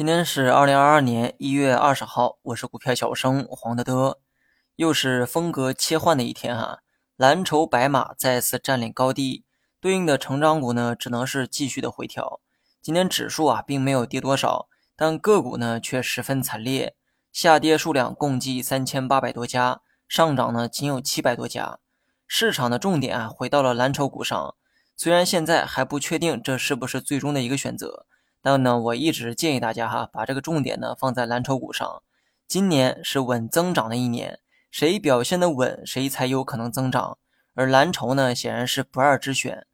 今天是二零二二年一月二十号，我是股票小生黄德德，又是风格切换的一天哈。蓝筹白马再次占领高地，对应的成长股呢，只能是继续的回调。今天指数啊，并没有跌多少，但个股呢却十分惨烈，下跌数量共计三千八百多家，上涨呢仅有七百多家。市场的重点啊，回到了蓝筹股上。虽然现在还不确定这是不是最终的一个选择。但呢，我一直建议大家哈，把这个重点呢放在蓝筹股上。今年是稳增长的一年，谁表现的稳，谁才有可能增长。而蓝筹呢，显然是不二之选。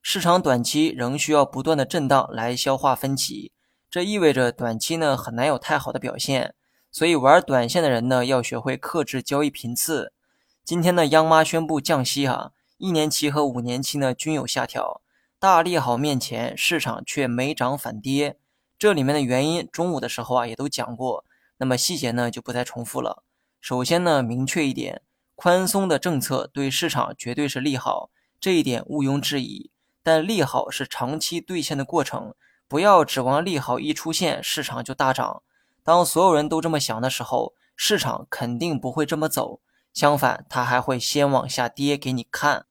市场短期仍需要不断的震荡来消化分歧，这意味着短期呢很难有太好的表现。所以玩短线的人呢，要学会克制交易频次。今天呢，央妈宣布降息哈，一年期和五年期呢均有下调。大利好面前，市场却没涨反跌，这里面的原因，中午的时候啊也都讲过，那么细节呢就不再重复了。首先呢，明确一点，宽松的政策对市场绝对是利好，这一点毋庸置疑。但利好是长期兑现的过程，不要指望利好一出现，市场就大涨。当所有人都这么想的时候，市场肯定不会这么走，相反，它还会先往下跌给你看。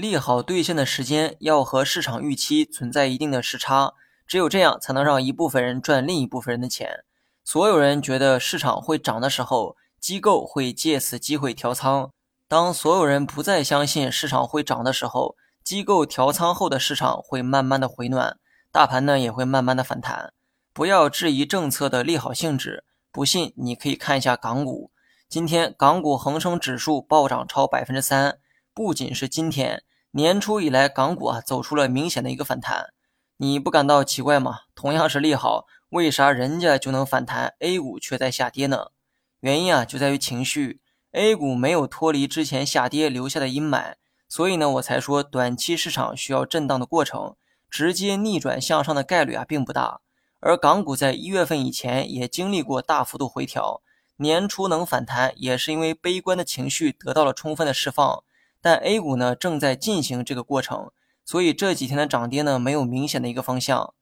利好兑现的时间要和市场预期存在一定的时差，只有这样才能让一部分人赚另一部分人的钱。所有人觉得市场会涨的时候，机构会借此机会调仓；当所有人不再相信市场会涨的时候，机构调仓后的市场会慢慢的回暖，大盘呢也会慢慢的反弹。不要质疑政策的利好性质，不信你可以看一下港股，今天港股恒生指数暴涨超百分之三，不仅是今天。年初以来，港股啊走出了明显的一个反弹，你不感到奇怪吗？同样是利好，为啥人家就能反弹，A 股却在下跌呢？原因啊就在于情绪，A 股没有脱离之前下跌留下的阴霾，所以呢我才说短期市场需要震荡的过程，直接逆转向上的概率啊并不大。而港股在一月份以前也经历过大幅度回调，年初能反弹也是因为悲观的情绪得到了充分的释放。但 A 股呢正在进行这个过程，所以这几天的涨跌呢没有明显的一个方向，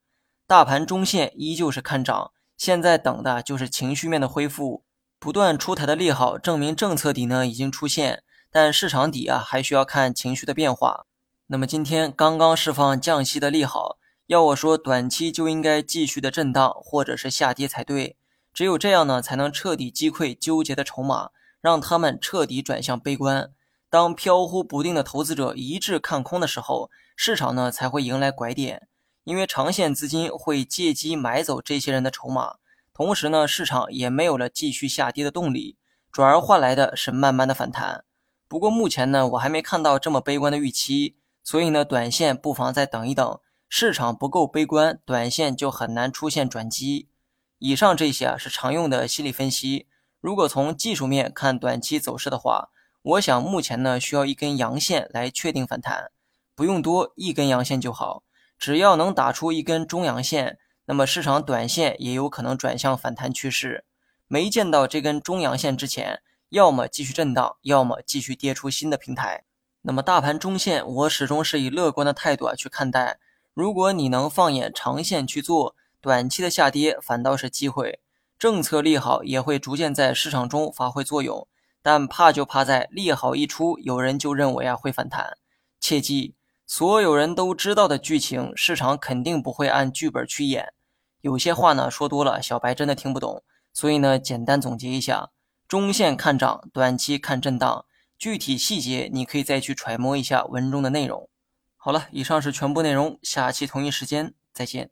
大盘中线依旧是看涨，现在等的就是情绪面的恢复，不断出台的利好证明政策底呢已经出现，但市场底啊还需要看情绪的变化。那么今天刚刚释放降息的利好，要我说短期就应该继续的震荡或者是下跌才对，只有这样呢才能彻底击溃纠结的筹码，让他们彻底转向悲观。当飘忽不定的投资者一致看空的时候，市场呢才会迎来拐点，因为长线资金会借机买走这些人的筹码，同时呢，市场也没有了继续下跌的动力，转而换来的是慢慢的反弹。不过目前呢，我还没看到这么悲观的预期，所以呢，短线不妨再等一等，市场不够悲观，短线就很难出现转机。以上这些啊是常用的心理分析，如果从技术面看短期走势的话。我想目前呢需要一根阳线来确定反弹，不用多，一根阳线就好。只要能打出一根中阳线，那么市场短线也有可能转向反弹趋势。没见到这根中阳线之前，要么继续震荡，要么继续跌出新的平台。那么大盘中线，我始终是以乐观的态度啊去看待。如果你能放眼长线去做，短期的下跌反倒是机会。政策利好也会逐渐在市场中发挥作用。但怕就怕在利好一出，有人就认为啊会反弹。切记，所有人都知道的剧情，市场肯定不会按剧本去演。有些话呢说多了，小白真的听不懂。所以呢，简单总结一下：中线看涨，短期看震荡。具体细节你可以再去揣摩一下文中的内容。好了，以上是全部内容，下期同一时间再见。